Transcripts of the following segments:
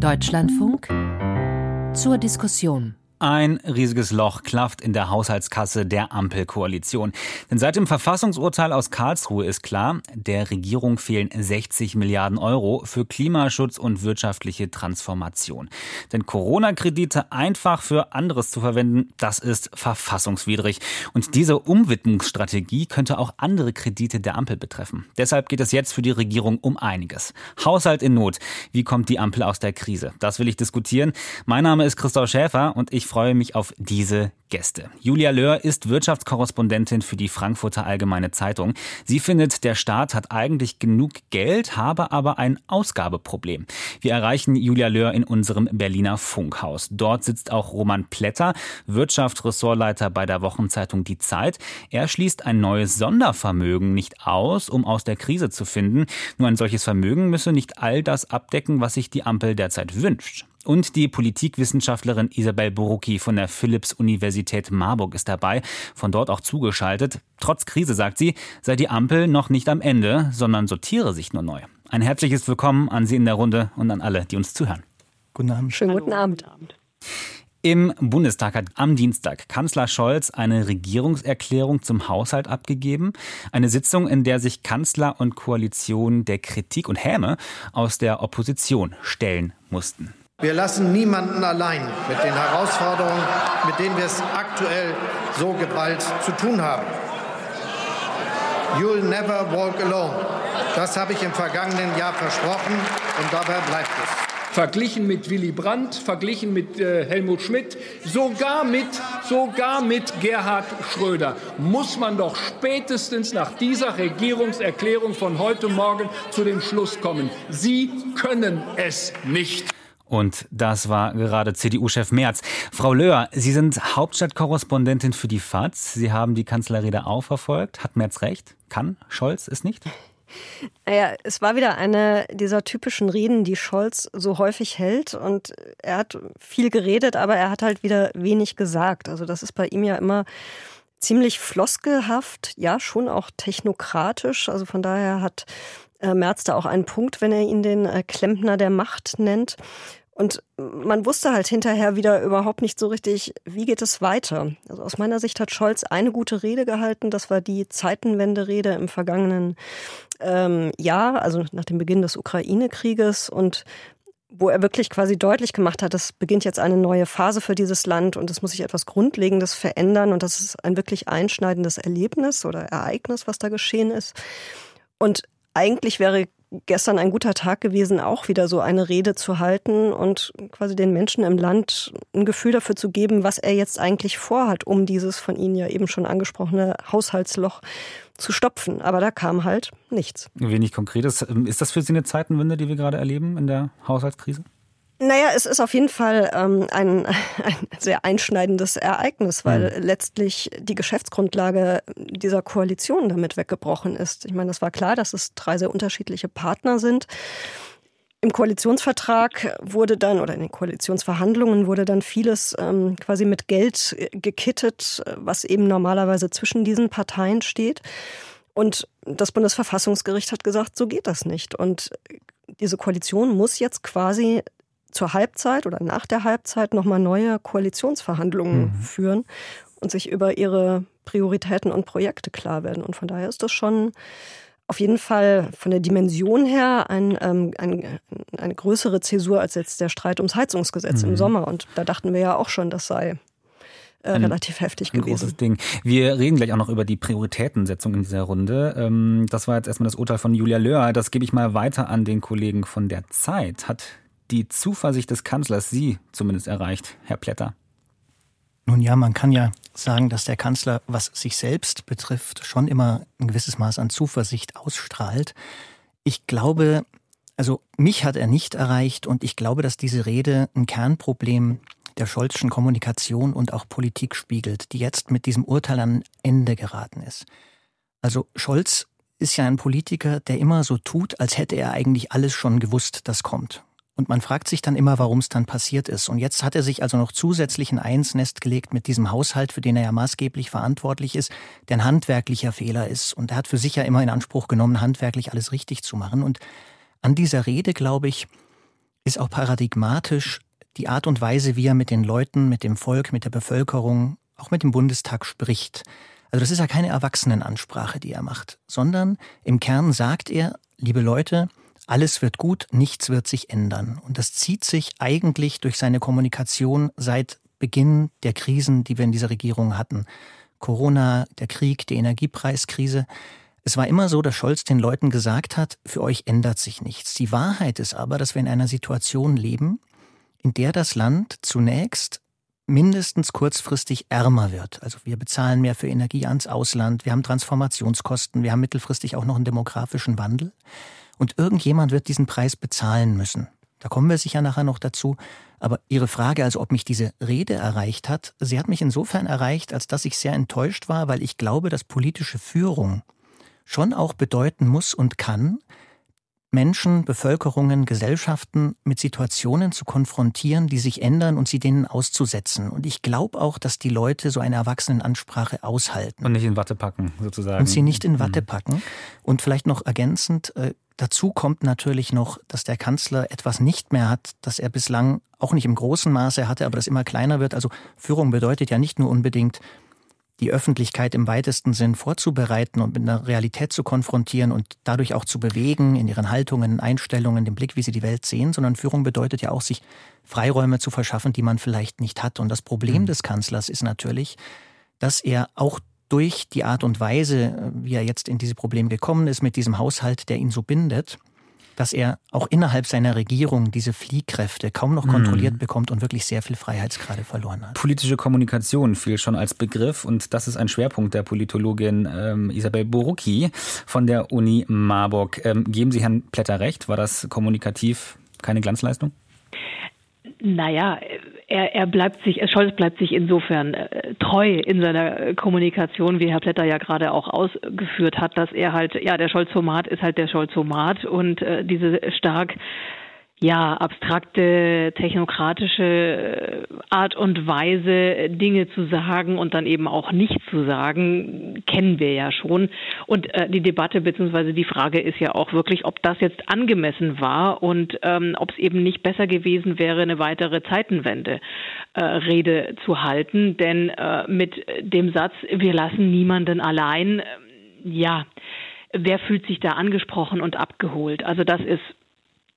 Deutschlandfunk zur Diskussion. Ein riesiges Loch klafft in der Haushaltskasse der Ampelkoalition. Denn seit dem Verfassungsurteil aus Karlsruhe ist klar, der Regierung fehlen 60 Milliarden Euro für Klimaschutz und wirtschaftliche Transformation. Denn Corona-Kredite einfach für anderes zu verwenden, das ist verfassungswidrig. Und diese Umwidmungsstrategie könnte auch andere Kredite der Ampel betreffen. Deshalb geht es jetzt für die Regierung um einiges. Haushalt in Not. Wie kommt die Ampel aus der Krise? Das will ich diskutieren. Mein Name ist Christoph Schäfer und ich freue mich auf diese Gäste. Julia Löhr ist Wirtschaftskorrespondentin für die Frankfurter Allgemeine Zeitung. Sie findet, der Staat hat eigentlich genug Geld, habe aber ein Ausgabeproblem. Wir erreichen Julia Löhr in unserem Berliner Funkhaus. Dort sitzt auch Roman Plätter, Wirtschaftsressortleiter bei der Wochenzeitung Die Zeit. Er schließt ein neues Sondervermögen nicht aus, um aus der Krise zu finden. Nur ein solches Vermögen müsse nicht all das abdecken, was sich die Ampel derzeit wünscht. Und die Politikwissenschaftlerin Isabel Borucki von der Philipps-Universität Marburg ist dabei, von dort auch zugeschaltet. Trotz Krise, sagt sie, sei die Ampel noch nicht am Ende, sondern sortiere sich nur neu. Ein herzliches Willkommen an Sie in der Runde und an alle, die uns zuhören. Guten Abend. Schönen guten Abend. Im Bundestag hat am Dienstag Kanzler Scholz eine Regierungserklärung zum Haushalt abgegeben. Eine Sitzung, in der sich Kanzler und Koalition der Kritik und Häme aus der Opposition stellen mussten. Wir lassen niemanden allein mit den Herausforderungen, mit denen wir es aktuell so geballt zu tun haben. You'll never walk alone. Das habe ich im vergangenen Jahr versprochen und dabei bleibt es. Verglichen mit Willy Brandt, verglichen mit äh, Helmut Schmidt, sogar mit, sogar mit Gerhard Schröder muss man doch spätestens nach dieser Regierungserklärung von heute Morgen zu dem Schluss kommen. Sie können es nicht. Und das war gerade CDU-Chef Merz. Frau Löhr, Sie sind Hauptstadtkorrespondentin für die FAZ. Sie haben die Kanzlerrede auch verfolgt. Hat Merz recht? Kann Scholz es nicht? Naja, es war wieder eine dieser typischen Reden, die Scholz so häufig hält. Und er hat viel geredet, aber er hat halt wieder wenig gesagt. Also das ist bei ihm ja immer ziemlich floskelhaft, ja, schon auch technokratisch. Also von daher hat äh, Merz da auch einen Punkt, wenn er ihn den äh, Klempner der Macht nennt. Und man wusste halt hinterher wieder überhaupt nicht so richtig, wie geht es weiter. Also aus meiner Sicht hat Scholz eine gute Rede gehalten. Das war die Zeitenwende-Rede im vergangenen ähm, Jahr, also nach dem Beginn des Ukraine-Krieges. Und wo er wirklich quasi deutlich gemacht hat, es beginnt jetzt eine neue Phase für dieses Land und es muss sich etwas Grundlegendes verändern und das ist ein wirklich einschneidendes Erlebnis oder Ereignis, was da geschehen ist. Und eigentlich wäre gestern ein guter Tag gewesen, auch wieder so eine Rede zu halten und quasi den Menschen im Land ein Gefühl dafür zu geben, was er jetzt eigentlich vorhat, um dieses von Ihnen ja eben schon angesprochene Haushaltsloch zu stopfen. Aber da kam halt nichts. Wenig Konkretes. Ist das für Sie eine Zeitenwende, die wir gerade erleben in der Haushaltskrise? Naja, es ist auf jeden Fall ähm, ein, ein sehr einschneidendes Ereignis, weil mhm. letztlich die Geschäftsgrundlage dieser Koalition damit weggebrochen ist. Ich meine, es war klar, dass es drei sehr unterschiedliche Partner sind. Im Koalitionsvertrag wurde dann, oder in den Koalitionsverhandlungen wurde dann vieles ähm, quasi mit Geld gekittet, was eben normalerweise zwischen diesen Parteien steht. Und das Bundesverfassungsgericht hat gesagt, so geht das nicht. Und diese Koalition muss jetzt quasi zur Halbzeit oder nach der Halbzeit nochmal neue Koalitionsverhandlungen mhm. führen und sich über ihre Prioritäten und Projekte klar werden. Und von daher ist das schon auf jeden Fall von der Dimension her ein, ähm, ein, eine größere Zäsur als jetzt der Streit ums Heizungsgesetz mhm. im Sommer. Und da dachten wir ja auch schon, das sei äh, ein, relativ heftig ein gewesen. Großes Ding. Wir reden gleich auch noch über die Prioritätensetzung in dieser Runde. Ähm, das war jetzt erstmal das Urteil von Julia Löhr. Das gebe ich mal weiter an den Kollegen von der Zeit. Hat die Zuversicht des Kanzlers Sie zumindest erreicht, Herr Plätter? Nun ja, man kann ja sagen, dass der Kanzler, was sich selbst betrifft, schon immer ein gewisses Maß an Zuversicht ausstrahlt. Ich glaube, also mich hat er nicht erreicht und ich glaube, dass diese Rede ein Kernproblem der Scholzschen Kommunikation und auch Politik spiegelt, die jetzt mit diesem Urteil an Ende geraten ist. Also Scholz ist ja ein Politiker, der immer so tut, als hätte er eigentlich alles schon gewusst, das kommt. Und man fragt sich dann immer, warum es dann passiert ist. Und jetzt hat er sich also noch zusätzlich ein Einsnest gelegt mit diesem Haushalt, für den er ja maßgeblich verantwortlich ist, der ein handwerklicher Fehler ist. Und er hat für sich ja immer in Anspruch genommen, handwerklich alles richtig zu machen. Und an dieser Rede, glaube ich, ist auch paradigmatisch die Art und Weise, wie er mit den Leuten, mit dem Volk, mit der Bevölkerung, auch mit dem Bundestag spricht. Also das ist ja keine Erwachsenenansprache, die er macht, sondern im Kern sagt er, liebe Leute, alles wird gut, nichts wird sich ändern. Und das zieht sich eigentlich durch seine Kommunikation seit Beginn der Krisen, die wir in dieser Regierung hatten. Corona, der Krieg, die Energiepreiskrise. Es war immer so, dass Scholz den Leuten gesagt hat, für euch ändert sich nichts. Die Wahrheit ist aber, dass wir in einer Situation leben, in der das Land zunächst mindestens kurzfristig ärmer wird. Also wir bezahlen mehr für Energie ans Ausland, wir haben Transformationskosten, wir haben mittelfristig auch noch einen demografischen Wandel. Und irgendjemand wird diesen Preis bezahlen müssen. Da kommen wir sicher nachher noch dazu. Aber Ihre Frage, also ob mich diese Rede erreicht hat, sie hat mich insofern erreicht, als dass ich sehr enttäuscht war, weil ich glaube, dass politische Führung schon auch bedeuten muss und kann, Menschen, Bevölkerungen, Gesellschaften mit Situationen zu konfrontieren, die sich ändern und sie denen auszusetzen. Und ich glaube auch, dass die Leute so eine Erwachsenenansprache aushalten. Und nicht in Watte packen, sozusagen. Und sie nicht in Watte mhm. packen. Und vielleicht noch ergänzend, äh, dazu kommt natürlich noch, dass der Kanzler etwas nicht mehr hat, das er bislang auch nicht im großen Maße hatte, aber das immer kleiner wird. Also Führung bedeutet ja nicht nur unbedingt die Öffentlichkeit im weitesten Sinn vorzubereiten und mit einer Realität zu konfrontieren und dadurch auch zu bewegen in ihren Haltungen, Einstellungen, dem Blick, wie sie die Welt sehen, sondern Führung bedeutet ja auch, sich Freiräume zu verschaffen, die man vielleicht nicht hat. Und das Problem mhm. des Kanzlers ist natürlich, dass er auch durch die Art und Weise, wie er jetzt in diese Probleme gekommen ist, mit diesem Haushalt, der ihn so bindet, dass er auch innerhalb seiner Regierung diese Fliehkräfte kaum noch kontrolliert mhm. bekommt und wirklich sehr viel Freiheitsgrade verloren hat. Politische Kommunikation fiel schon als Begriff und das ist ein Schwerpunkt der Politologin ähm, Isabel Borucki von der Uni Marburg. Ähm, geben Sie Herrn Plätter recht? War das kommunikativ keine Glanzleistung? Naja, er, er bleibt sich, Scholz bleibt sich insofern äh, treu in seiner Kommunikation, wie Herr Plätter ja gerade auch ausgeführt hat, dass er halt, ja, der Scholz-Format ist halt der Scholz-Format und äh, diese stark ja, abstrakte, technokratische äh, Art und Weise, Dinge zu sagen und dann eben auch nicht zu sagen, kennen wir ja schon. Und äh, die Debatte bzw. die Frage ist ja auch wirklich, ob das jetzt angemessen war und ähm, ob es eben nicht besser gewesen wäre, eine weitere Zeitenwende äh, Rede zu halten. Denn äh, mit dem Satz, wir lassen niemanden allein, äh, ja, wer fühlt sich da angesprochen und abgeholt? Also das ist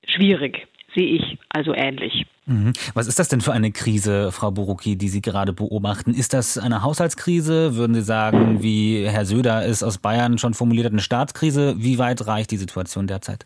schwierig sehe ich also ähnlich. Mhm. Was ist das denn für eine Krise, Frau Borucki, die Sie gerade beobachten? Ist das eine Haushaltskrise? Würden Sie sagen, wie Herr Söder es aus Bayern schon formuliert hat, eine Staatskrise? Wie weit reicht die Situation derzeit?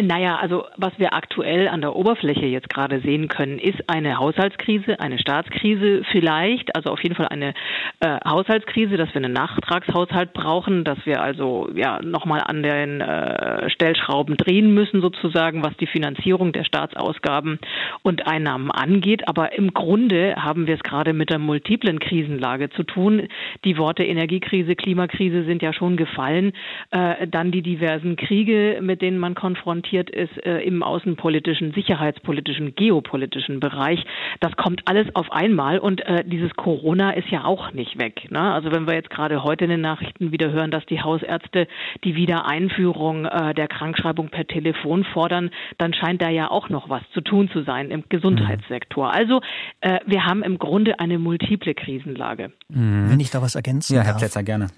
Naja, also was wir aktuell an der Oberfläche jetzt gerade sehen können, ist eine Haushaltskrise, eine Staatskrise vielleicht, also auf jeden Fall eine äh, Haushaltskrise, dass wir einen Nachtragshaushalt brauchen, dass wir also ja nochmal an den äh, Stellschrauben drehen müssen sozusagen, was die Finanzierung der Staatsausgaben und Einnahmen angeht. Aber im Grunde haben wir es gerade mit der multiplen Krisenlage zu tun. Die Worte Energiekrise, Klimakrise sind ja schon gefallen. Äh, dann die diversen Kriege, mit denen man konfrontiert konfrontiert ist äh, im außenpolitischen, sicherheitspolitischen, geopolitischen Bereich. Das kommt alles auf einmal und äh, dieses Corona ist ja auch nicht weg. Ne? Also wenn wir jetzt gerade heute in den Nachrichten wieder hören, dass die Hausärzte die Wiedereinführung äh, der Krankschreibung per Telefon fordern, dann scheint da ja auch noch was zu tun zu sein im Gesundheitssektor. Also äh, wir haben im Grunde eine multiple Krisenlage. Mhm. Wenn ich da was ergänzen ja, Herr Plätzer, gerne.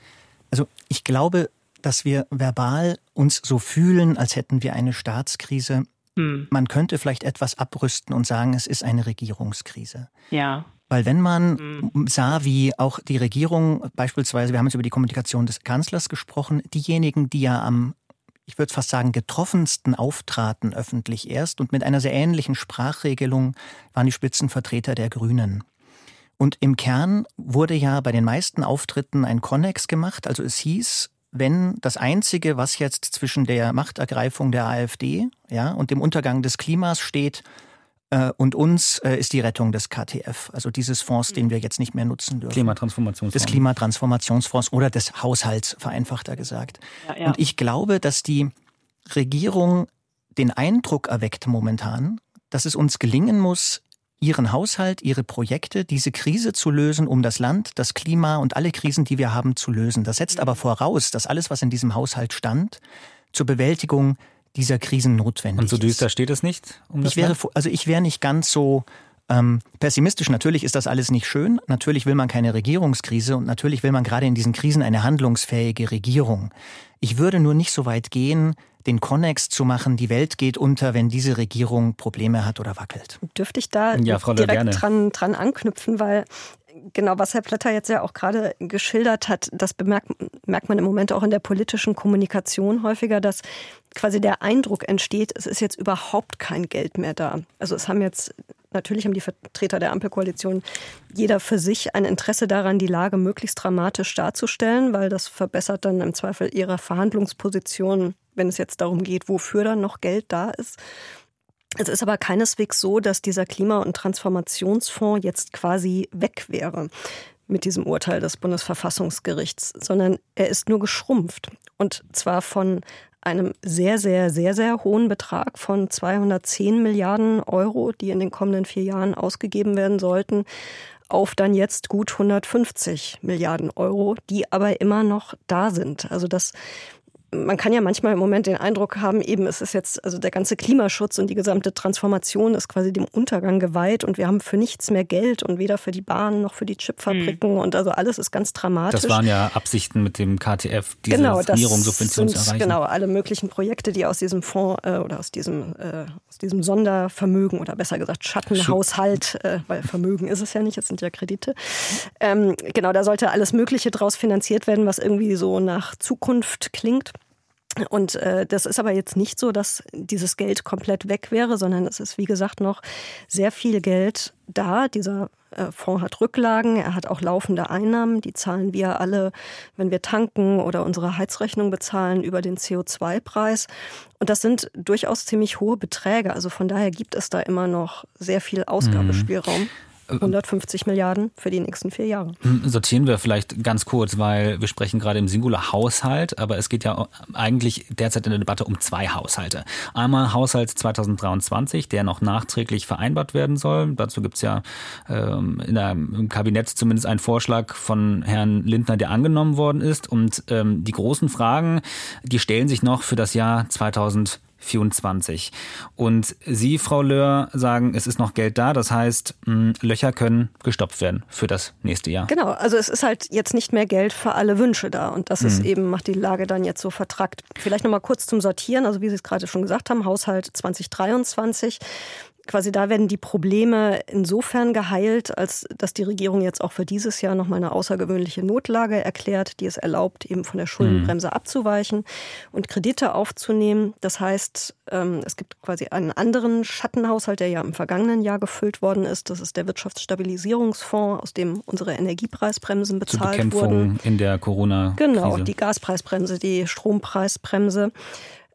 Also ich glaube, dass wir verbal uns so fühlen, als hätten wir eine Staatskrise. Hm. Man könnte vielleicht etwas abrüsten und sagen, es ist eine Regierungskrise. Ja. Weil wenn man hm. sah, wie auch die Regierung beispielsweise, wir haben jetzt über die Kommunikation des Kanzlers gesprochen, diejenigen, die ja am ich würde fast sagen, getroffensten auftraten öffentlich erst und mit einer sehr ähnlichen Sprachregelung waren die Spitzenvertreter der Grünen. Und im Kern wurde ja bei den meisten Auftritten ein Konnex gemacht, also es hieß, wenn das Einzige, was jetzt zwischen der Machtergreifung der AfD ja, und dem Untergang des Klimas steht, äh, und uns äh, ist die Rettung des KTF, also dieses Fonds, den wir jetzt nicht mehr nutzen dürfen. Klimatransformationsfonds. Des Klimatransformationsfonds oder des Haushalts, vereinfachter gesagt. Ja, ja. Und ich glaube, dass die Regierung den Eindruck erweckt momentan, dass es uns gelingen muss, ihren Haushalt, ihre Projekte, diese Krise zu lösen, um das Land, das Klima und alle Krisen, die wir haben, zu lösen. Das setzt aber voraus, dass alles, was in diesem Haushalt stand, zur Bewältigung dieser Krisen notwendig Und so düster steht es nicht? Um ich wäre, also ich wäre nicht ganz so ähm, pessimistisch. Natürlich ist das alles nicht schön. Natürlich will man keine Regierungskrise und natürlich will man gerade in diesen Krisen eine handlungsfähige Regierung. Ich würde nur nicht so weit gehen, den Konnex zu machen, die Welt geht unter, wenn diese Regierung Probleme hat oder wackelt. Dürfte ich da ja, direkt dran, dran anknüpfen, weil genau, was Herr Blätter jetzt ja auch gerade geschildert hat, das bemerkt, merkt man im Moment auch in der politischen Kommunikation häufiger, dass quasi der Eindruck entsteht, es ist jetzt überhaupt kein Geld mehr da. Also es haben jetzt Natürlich haben die Vertreter der Ampelkoalition jeder für sich ein Interesse daran, die Lage möglichst dramatisch darzustellen, weil das verbessert dann im Zweifel ihre Verhandlungsposition, wenn es jetzt darum geht, wofür dann noch Geld da ist. Es ist aber keineswegs so, dass dieser Klima- und Transformationsfonds jetzt quasi weg wäre mit diesem Urteil des Bundesverfassungsgerichts, sondern er ist nur geschrumpft. Und zwar von einem sehr, sehr, sehr, sehr hohen Betrag von 210 Milliarden Euro, die in den kommenden vier Jahren ausgegeben werden sollten, auf dann jetzt gut 150 Milliarden Euro, die aber immer noch da sind. Also das man kann ja manchmal im Moment den Eindruck haben, eben es ist jetzt, also der ganze Klimaschutz und die gesamte Transformation ist quasi dem Untergang geweiht und wir haben für nichts mehr Geld und weder für die Bahn noch für die Chipfabriken mhm. und also alles ist ganz dramatisch. Das waren ja Absichten mit dem KTF, diese genau, Sanierungssubvention zu erreichen. Genau, alle möglichen Projekte, die aus diesem Fonds äh, oder aus diesem, äh, aus diesem Sondervermögen oder besser gesagt Schattenhaushalt, äh, weil Vermögen ist es ja nicht, es sind ja Kredite. Ähm, genau, da sollte alles Mögliche draus finanziert werden, was irgendwie so nach Zukunft klingt. Und äh, das ist aber jetzt nicht so, dass dieses Geld komplett weg wäre, sondern es ist, wie gesagt, noch sehr viel Geld da. Dieser äh, Fonds hat Rücklagen, er hat auch laufende Einnahmen, die zahlen wir alle, wenn wir tanken oder unsere Heizrechnung bezahlen, über den CO2-Preis. Und das sind durchaus ziemlich hohe Beträge. Also von daher gibt es da immer noch sehr viel Ausgabespielraum. Mhm. 150 Milliarden für die nächsten vier Jahre. Hm, sortieren wir vielleicht ganz kurz, weil wir sprechen gerade im Singular Haushalt, aber es geht ja eigentlich derzeit in der Debatte um zwei Haushalte. Einmal Haushalt 2023, der noch nachträglich vereinbart werden soll. Dazu gibt es ja ähm, in der, im Kabinett zumindest einen Vorschlag von Herrn Lindner, der angenommen worden ist. Und ähm, die großen Fragen, die stellen sich noch für das Jahr 2023. 24. Und Sie, Frau Löhr, sagen, es ist noch Geld da. Das heißt, hm, Löcher können gestopft werden für das nächste Jahr. Genau, also es ist halt jetzt nicht mehr Geld für alle Wünsche da. Und das mhm. ist eben, macht die Lage dann jetzt so vertrackt. Vielleicht nochmal kurz zum Sortieren. Also wie Sie es gerade schon gesagt haben, Haushalt 2023 quasi da werden die Probleme insofern geheilt, als dass die Regierung jetzt auch für dieses Jahr nochmal eine außergewöhnliche Notlage erklärt, die es erlaubt, eben von der Schuldenbremse mhm. abzuweichen und Kredite aufzunehmen. Das heißt, ähm, es gibt quasi einen anderen Schattenhaushalt, der ja im vergangenen Jahr gefüllt worden ist. Das ist der Wirtschaftsstabilisierungsfonds, aus dem unsere Energiepreisbremsen bezahlt Zur Bekämpfung wurden. in der Corona-Krise. Genau, die Gaspreisbremse, die Strompreisbremse.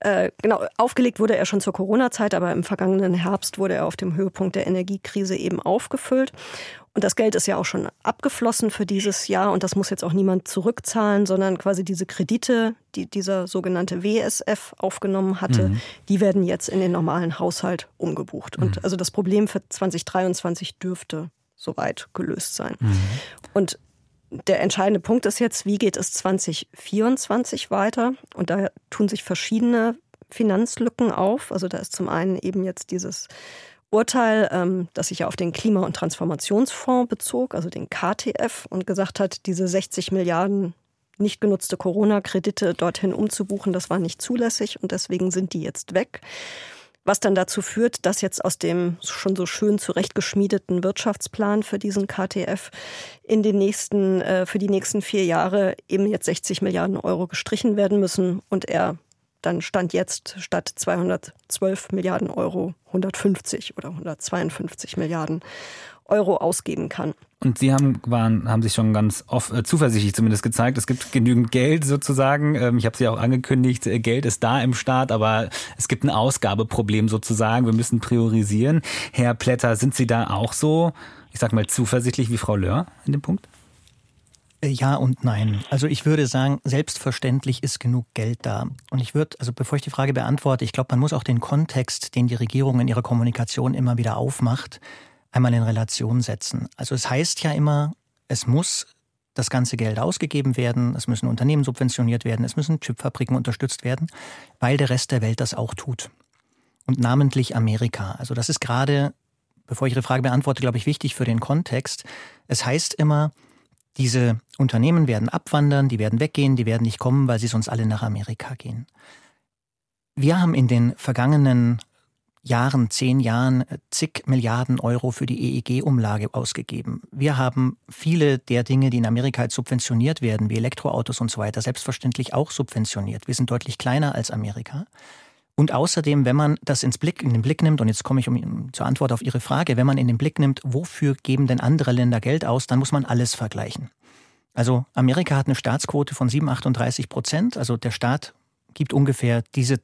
Äh, genau, aufgelegt wurde er schon zur Corona-Zeit, aber im vergangenen Herbst wurde er auf dem Höhepunkt der Energiekrise eben aufgefüllt. Und das Geld ist ja auch schon abgeflossen für dieses Jahr und das muss jetzt auch niemand zurückzahlen, sondern quasi diese Kredite, die dieser sogenannte WSF aufgenommen hatte, mhm. die werden jetzt in den normalen Haushalt umgebucht. Mhm. Und also das Problem für 2023 dürfte soweit gelöst sein. Mhm. Und der entscheidende Punkt ist jetzt, wie geht es 2024 weiter? Und da tun sich verschiedene Finanzlücken auf. Also da ist zum einen eben jetzt dieses Urteil, ähm, das sich ja auf den Klima- und Transformationsfonds bezog, also den KTF, und gesagt hat, diese 60 Milliarden nicht genutzte Corona-Kredite dorthin umzubuchen, das war nicht zulässig und deswegen sind die jetzt weg was dann dazu führt, dass jetzt aus dem schon so schön zurechtgeschmiedeten Wirtschaftsplan für diesen KTF in den nächsten, äh, für die nächsten vier Jahre eben jetzt 60 Milliarden Euro gestrichen werden müssen und er dann stand jetzt statt 212 Milliarden Euro 150 oder 152 Milliarden Euro ausgeben kann. Und Sie haben, waren, haben sich schon ganz oft, äh, zuversichtlich zumindest gezeigt, es gibt genügend Geld sozusagen. Ähm, ich habe Sie auch angekündigt, äh, Geld ist da im Staat, aber es gibt ein Ausgabeproblem sozusagen. Wir müssen priorisieren. Herr Plätter, sind Sie da auch so, ich sag mal, zuversichtlich wie Frau Löhr in dem Punkt? Äh, ja und nein. Also ich würde sagen, selbstverständlich ist genug Geld da. Und ich würde, also bevor ich die Frage beantworte, ich glaube, man muss auch den Kontext, den die Regierung in ihrer Kommunikation immer wieder aufmacht, einmal in Relation setzen. Also es heißt ja immer, es muss das ganze Geld ausgegeben werden, es müssen Unternehmen subventioniert werden, es müssen Chipfabriken unterstützt werden, weil der Rest der Welt das auch tut. Und namentlich Amerika. Also das ist gerade, bevor ich Ihre Frage beantworte, glaube ich, wichtig für den Kontext. Es heißt immer, diese Unternehmen werden abwandern, die werden weggehen, die werden nicht kommen, weil sie sonst alle nach Amerika gehen. Wir haben in den vergangenen Jahren, zehn Jahren äh, zig Milliarden Euro für die EEG-Umlage ausgegeben. Wir haben viele der Dinge, die in Amerika jetzt subventioniert werden, wie Elektroautos und so weiter, selbstverständlich auch subventioniert. Wir sind deutlich kleiner als Amerika. Und außerdem, wenn man das ins Blick, in den Blick nimmt, und jetzt komme ich um, zur Antwort auf Ihre Frage, wenn man in den Blick nimmt, wofür geben denn andere Länder Geld aus, dann muss man alles vergleichen. Also Amerika hat eine Staatsquote von 7, 38 Prozent. Also der Staat gibt ungefähr diese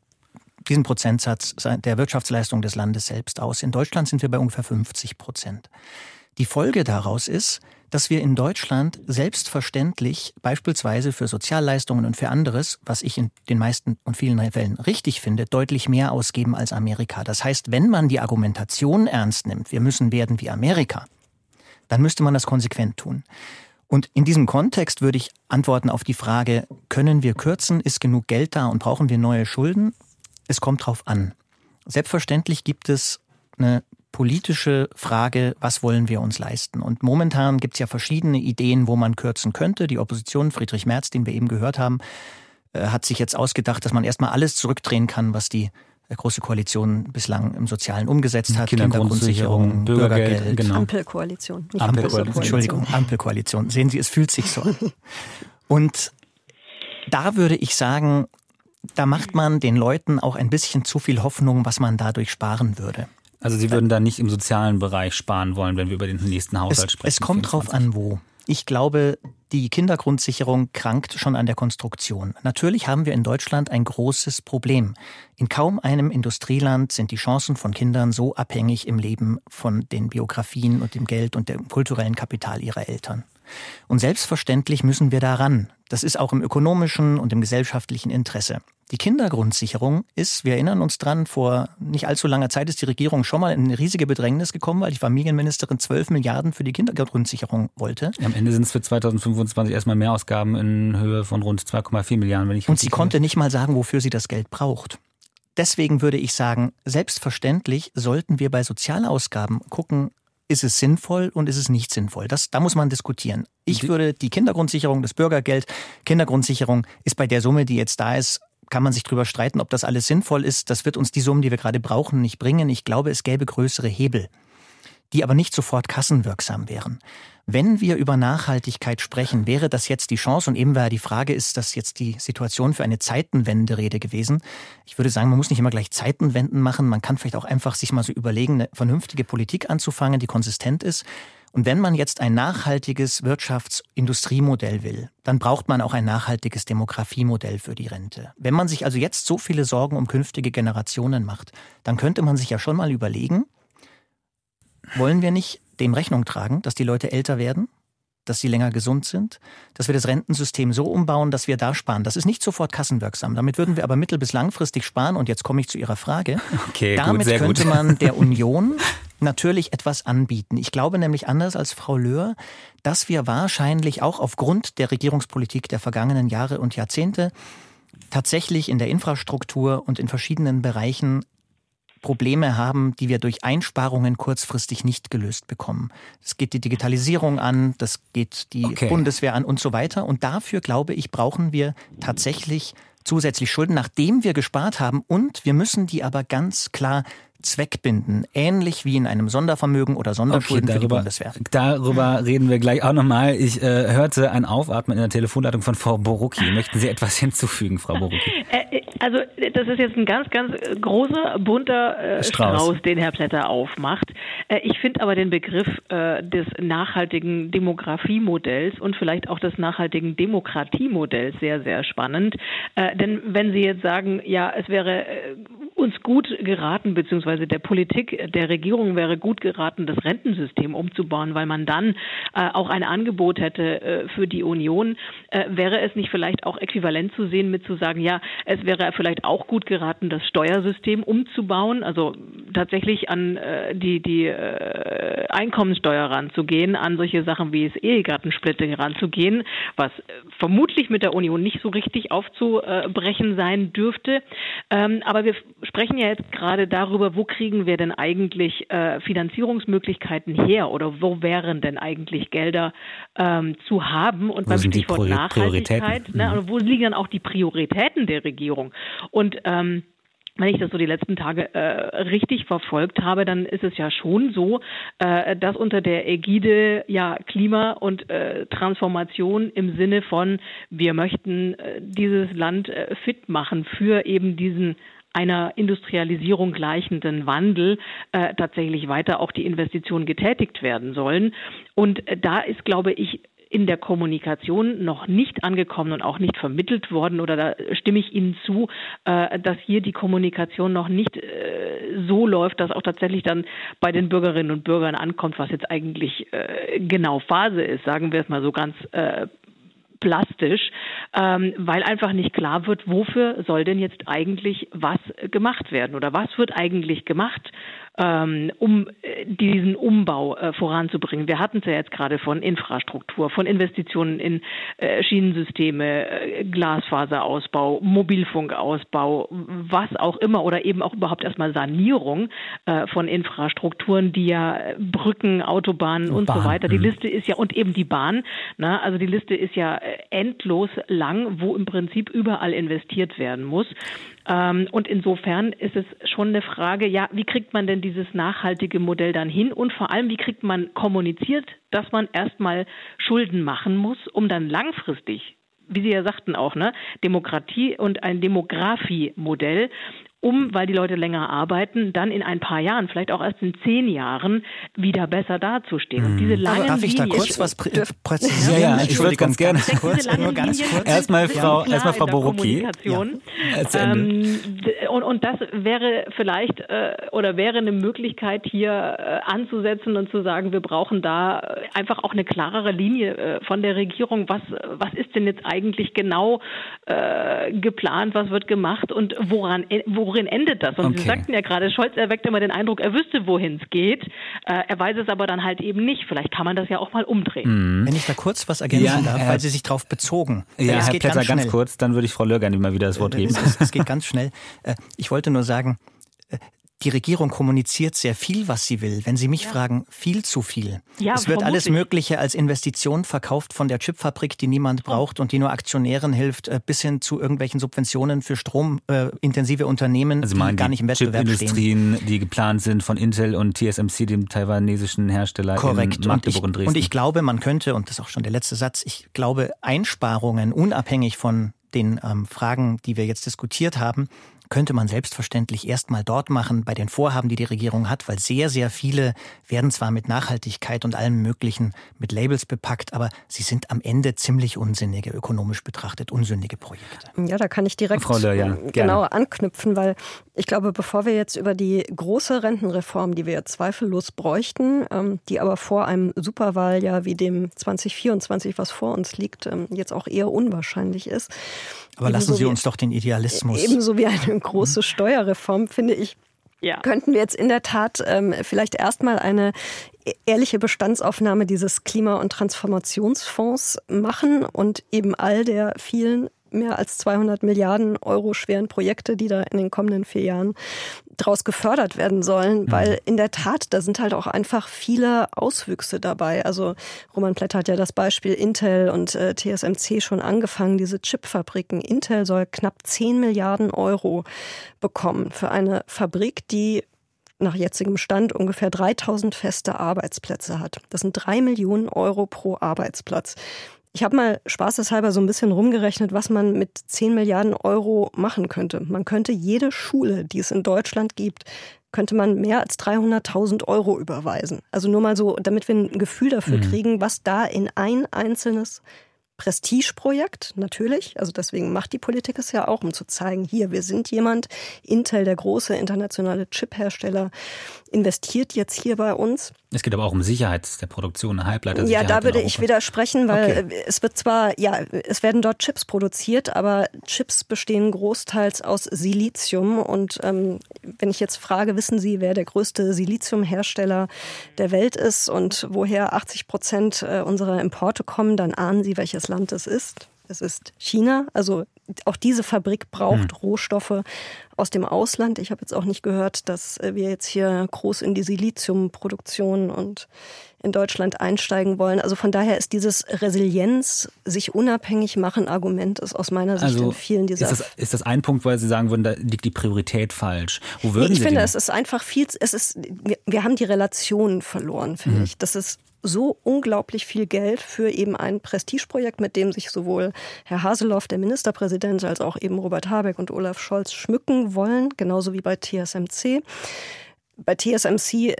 diesen Prozentsatz der Wirtschaftsleistung des Landes selbst aus. In Deutschland sind wir bei ungefähr 50 Prozent. Die Folge daraus ist, dass wir in Deutschland selbstverständlich beispielsweise für Sozialleistungen und für anderes, was ich in den meisten und vielen Fällen richtig finde, deutlich mehr ausgeben als Amerika. Das heißt, wenn man die Argumentation ernst nimmt, wir müssen werden wie Amerika, dann müsste man das konsequent tun. Und in diesem Kontext würde ich antworten auf die Frage, können wir kürzen, ist genug Geld da und brauchen wir neue Schulden? Es kommt drauf an. Selbstverständlich gibt es eine politische Frage, was wollen wir uns leisten? Und momentan gibt es ja verschiedene Ideen, wo man kürzen könnte. Die Opposition, Friedrich Merz, den wir eben gehört haben, äh, hat sich jetzt ausgedacht, dass man erstmal alles zurückdrehen kann, was die äh, Große Koalition bislang im Sozialen umgesetzt hat. Kindergrundsicherung, Bürgergeld, Bürgergeld genau. Ampelkoalition. Nicht Ampelkoalition. Entschuldigung, Ampelkoalition. Sehen Sie, es fühlt sich so an. Und da würde ich sagen, da macht man den Leuten auch ein bisschen zu viel Hoffnung, was man dadurch sparen würde. Also Sie würden da nicht im sozialen Bereich sparen wollen, wenn wir über den nächsten Haushalt es, sprechen. Es kommt 24. drauf an, wo. Ich glaube, die Kindergrundsicherung krankt schon an der Konstruktion. Natürlich haben wir in Deutschland ein großes Problem. In kaum einem Industrieland sind die Chancen von Kindern so abhängig im Leben von den Biografien und dem Geld und dem kulturellen Kapital ihrer Eltern. Und selbstverständlich müssen wir daran. Das ist auch im ökonomischen und im gesellschaftlichen Interesse. Die Kindergrundsicherung ist, wir erinnern uns dran, vor nicht allzu langer Zeit ist die Regierung schon mal in eine riesige Bedrängnis gekommen, weil die Familienministerin 12 Milliarden für die Kindergrundsicherung wollte. Am Ende sind es für 2025 erstmal Mehrausgaben in Höhe von rund 2,4 Milliarden, wenn ich Und sie konnte nicht mal sagen, wofür sie das Geld braucht. Deswegen würde ich sagen, selbstverständlich sollten wir bei Sozialausgaben gucken, ist es sinnvoll und ist es nicht sinnvoll? Das, da muss man diskutieren. Ich würde die Kindergrundsicherung, das Bürgergeld, Kindergrundsicherung ist bei der Summe, die jetzt da ist, kann man sich darüber streiten, ob das alles sinnvoll ist. Das wird uns die Summen, die wir gerade brauchen, nicht bringen. Ich glaube, es gäbe größere Hebel, die aber nicht sofort kassenwirksam wären. Wenn wir über Nachhaltigkeit sprechen, wäre das jetzt die Chance, und eben war ja die Frage, ist das jetzt die Situation für eine Zeitenwenderede gewesen? Ich würde sagen, man muss nicht immer gleich Zeitenwenden machen, man kann vielleicht auch einfach sich mal so überlegen, eine vernünftige Politik anzufangen, die konsistent ist. Und wenn man jetzt ein nachhaltiges Wirtschaftsindustriemodell will, dann braucht man auch ein nachhaltiges Demografiemodell für die Rente. Wenn man sich also jetzt so viele Sorgen um künftige Generationen macht, dann könnte man sich ja schon mal überlegen, wollen wir nicht dem Rechnung tragen, dass die Leute älter werden, dass sie länger gesund sind, dass wir das Rentensystem so umbauen, dass wir da sparen. Das ist nicht sofort kassenwirksam. Damit würden wir aber mittel- bis langfristig sparen. Und jetzt komme ich zu Ihrer Frage. Okay, Damit gut, könnte gut. man der Union natürlich etwas anbieten. Ich glaube nämlich anders als Frau Löhr, dass wir wahrscheinlich auch aufgrund der Regierungspolitik der vergangenen Jahre und Jahrzehnte tatsächlich in der Infrastruktur und in verschiedenen Bereichen Probleme haben, die wir durch Einsparungen kurzfristig nicht gelöst bekommen. Das geht die Digitalisierung an, das geht die Okay. Bundeswehr an und so weiter. Und dafür, glaube ich, brauchen wir tatsächlich zusätzlich Schulden, nachdem wir gespart haben. Und wir müssen die aber ganz klar zweckbinden, ähnlich wie in einem Sondervermögen oder Sonderschulden für die darüber, Bundeswehr. darüber reden wir gleich auch nochmal. Ich äh, hörte ein Aufatmen in der Telefonleitung von Frau Borucki. Möchten Sie etwas hinzufügen, Frau Borucki? Äh, Also das ist jetzt ein ganz, ganz großer, bunter äh, Strauß. Strauß. den Herr Plätter aufmacht. Äh, ich finde aber den Begriff äh, des nachhaltigen Demografiemodells und vielleicht auch des nachhaltigen Demokratiemodells sehr, sehr spannend. Äh, denn wenn Sie jetzt sagen, ja, es wäre äh, uns gut geraten, beziehungsweise der Politik der Regierung wäre gut geraten, das Rentensystem umzubauen, weil man dann äh, auch ein Angebot hätte äh, für die Union. Äh, wäre es nicht vielleicht auch äquivalent zu sehen, mit zu sagen, ja, es wäre vielleicht auch gut geraten, das Steuersystem umzubauen, also tatsächlich an äh, die, die äh, Einkommensteuer ranzugehen, an solche Sachen wie das Ehegattensplitting ranzugehen, was vermutlich mit der Union nicht so richtig aufzubrechen sein dürfte. Ähm, aber wir sprechen ja jetzt gerade darüber, wo kriegen wir denn eigentlich äh, Finanzierungsmöglichkeiten her oder wo wären denn eigentlich Gelder ähm, zu haben? Und wo beim Stichwort Nachhaltigkeit, ne, mhm. wo liegen dann auch die Prioritäten der Regierung? Und ähm, wenn ich das so die letzten Tage äh, richtig verfolgt habe, dann ist es ja schon so, äh, dass unter der Ägide ja Klima und äh, Transformation im Sinne von wir möchten äh, dieses Land äh, fit machen für eben diesen einer Industrialisierung gleichenden Wandel äh, tatsächlich weiter auch die Investitionen getätigt werden sollen. Und äh, da ist, glaube ich, in der Kommunikation noch nicht angekommen und auch nicht vermittelt worden oder da stimme ich Ihnen zu, äh, dass hier die Kommunikation noch nicht äh, so läuft, dass auch tatsächlich dann bei den Bürgerinnen und Bürgern ankommt, was jetzt eigentlich genau Phase ist, sagen wir es mal so ganz plastisch, ähm, weil einfach nicht klar wird, wofür soll denn jetzt eigentlich was gemacht werden oder was wird eigentlich gemacht um äh, diesen Umbau äh, voranzubringen. Wir hatten es ja jetzt gerade von Infrastruktur, von Investitionen in äh, Schienensysteme, Glasfaserausbau, Mobilfunkausbau, was auch immer oder eben auch überhaupt erstmal Sanierung von Infrastrukturen, die ja Brücken, Autobahnen und, und so weiter. Die. Liste ist ja und eben die Bahn. Na, also die Liste ist ja endlos lang, wo im Prinzip überall investiert werden muss. Ähm, und insofern ist es schon eine Frage, ja, wie kriegt man denn dieses nachhaltige Modell dann hin? Und vor allem, wie kriegt man kommuniziert, dass man erstmal Schulden machen muss, um dann langfristig wie Sie ja sagten auch, ne, Demokratie und ein Demografiemodell um, weil die Leute länger arbeiten, dann in ein paar Jahren, vielleicht auch erst in zehn Jahren, wieder besser dazustehen. Und diese langen darf ich da Linien, kurz was präzisieren? Ja, ja, ich würde ganz gerne. Kurz, nur ganz kurz. Erstmal Frau, ja. erstmal Frau Borucki. Ja. Ähm, und, und das wäre vielleicht äh, oder wäre eine Möglichkeit hier äh, anzusetzen und zu sagen, wir brauchen da einfach auch eine klarere Linie äh, von der Regierung. Was, was ist denn jetzt eigentlich genau äh, geplant? Was wird gemacht und woran, woran worin endet das? Und okay. Sie sagten ja gerade, Scholz erweckt immer den Eindruck, er wüsste, wohin es geht. Äh, er weiß es aber dann halt eben nicht. Vielleicht kann man das ja auch mal umdrehen. Mhm. Wenn ich da kurz was ergänzen ja, darf, weil Sie sich darauf bezogen. Ja, es Herr Plätzer, ganz, ganz, kurz, dann würde ich Frau Löhr gerne mal wieder das Wort geben. Es, es geht ganz schnell. Äh, ich wollte nur sagen, äh, die Regierung kommuniziert sehr viel, was sie will. Wenn Sie mich ja. fragen, viel zu viel. Ja, es wird alles Mögliche als Investition verkauft von der Chipfabrik, die niemand braucht und die nur Aktionären hilft, äh, bis hin zu irgendwelchen Subventionen für stromintensive Unternehmen, also die gar nicht im Wettbewerb stehen. die geplant sind von Intel und TSMC, dem taiwanesischen Hersteller Korrekt. in Magdeburg und, und Dresden. Und ich glaube, man könnte, und das ist auch schon der letzte Satz, ich glaube, Einsparungen unabhängig von den ähm, Fragen, die wir jetzt diskutiert haben, könnte man selbstverständlich erstmal dort machen bei den Vorhaben, die die Regierung hat, weil sehr, sehr viele werden zwar mit Nachhaltigkeit und allem Möglichen mit Labels bepackt, aber sie sind am Ende ziemlich unsinnige, ökonomisch betrachtet, unsinnige Projekte. Ja, da kann ich direkt Frau Löhr, ja, genau anknüpfen, weil ich glaube, bevor wir jetzt über die große Rentenreform, die wir ja zweifellos bräuchten, ähm, die aber vor einem Superwahljahr wie dem 2024, was vor uns liegt, ähm, jetzt auch eher unwahrscheinlich ist, aber lassen Sie uns doch den Idealismus. Ebenso wie eine große Steuerreform, finde ich, ja. könnten wir jetzt in der Tat ähm, vielleicht erstmal eine ehrliche Bestandsaufnahme dieses Klima- und Transformationsfonds machen und eben all der vielen mehr als 200 Milliarden Euro schweren Projekte, die da in den kommenden vier Jahren draus gefördert werden sollen, mhm. weil in der Tat, da sind halt auch einfach viele Auswüchse dabei. Also Roman Plätter hat ja das Beispiel Intel und äh, TSMC schon angefangen, diese Chipfabriken. Intel soll knapp 10 Milliarden Euro bekommen für eine Fabrik, die nach jetzigem Stand ungefähr 3000 feste Arbeitsplätze hat. Das sind drei Millionen Euro pro Arbeitsplatz. Ich habe mal spaßeshalber so ein bisschen rumgerechnet, was man mit 10 Milliarden Euro machen könnte. Man könnte jede Schule, die es in Deutschland gibt, könnte man mehr als 300.000 Euro überweisen. Also nur mal so, damit wir ein Gefühl dafür mhm. kriegen, was da in ein einzelnes Prestigeprojekt, natürlich. Also deswegen macht die Politik es ja auch, um zu zeigen, hier, wir sind jemand. Intel, der große internationale Chiphersteller, investiert jetzt hier bei uns. Es geht aber auch um Sicherheit der Produktion, Halbleiter. Ja, da würde ich widersprechen, weil okay. es wird zwar, ja, es werden dort Chips produziert, aber Chips bestehen großteils aus Silizium. Und ähm, wenn ich jetzt frage, wissen Sie, wer der größte Siliziumhersteller der Welt ist und woher 80 Prozent äh, unserer Importe kommen, dann ahnen Sie, welches Land es ist. Es ist China. Also auch diese Fabrik braucht hm. Rohstoffe aus dem Ausland. Ich habe jetzt auch nicht gehört, dass äh, wir jetzt hier groß in die Siliziumproduktion und in Deutschland einsteigen wollen. Also von daher ist dieses Resilienz, sich unabhängig machen Argument ist aus meiner Sicht also in vielen dieser. Ist das, ist das ein Punkt, weil Sie sagen würden, da liegt die Priorität falsch? Wo würden nee, ich Sie finde, es ist einfach viel, es ist, wir, wir haben die Relation verloren, finde mhm. ich. Das ist so unglaublich viel Geld für eben ein Prestigeprojekt, mit dem sich sowohl Herr Haseloff, der Ministerpräsident, als auch eben Robert Habeck und Olaf Scholz schmücken wollen, genauso wie bei TSMC. Bei TSMC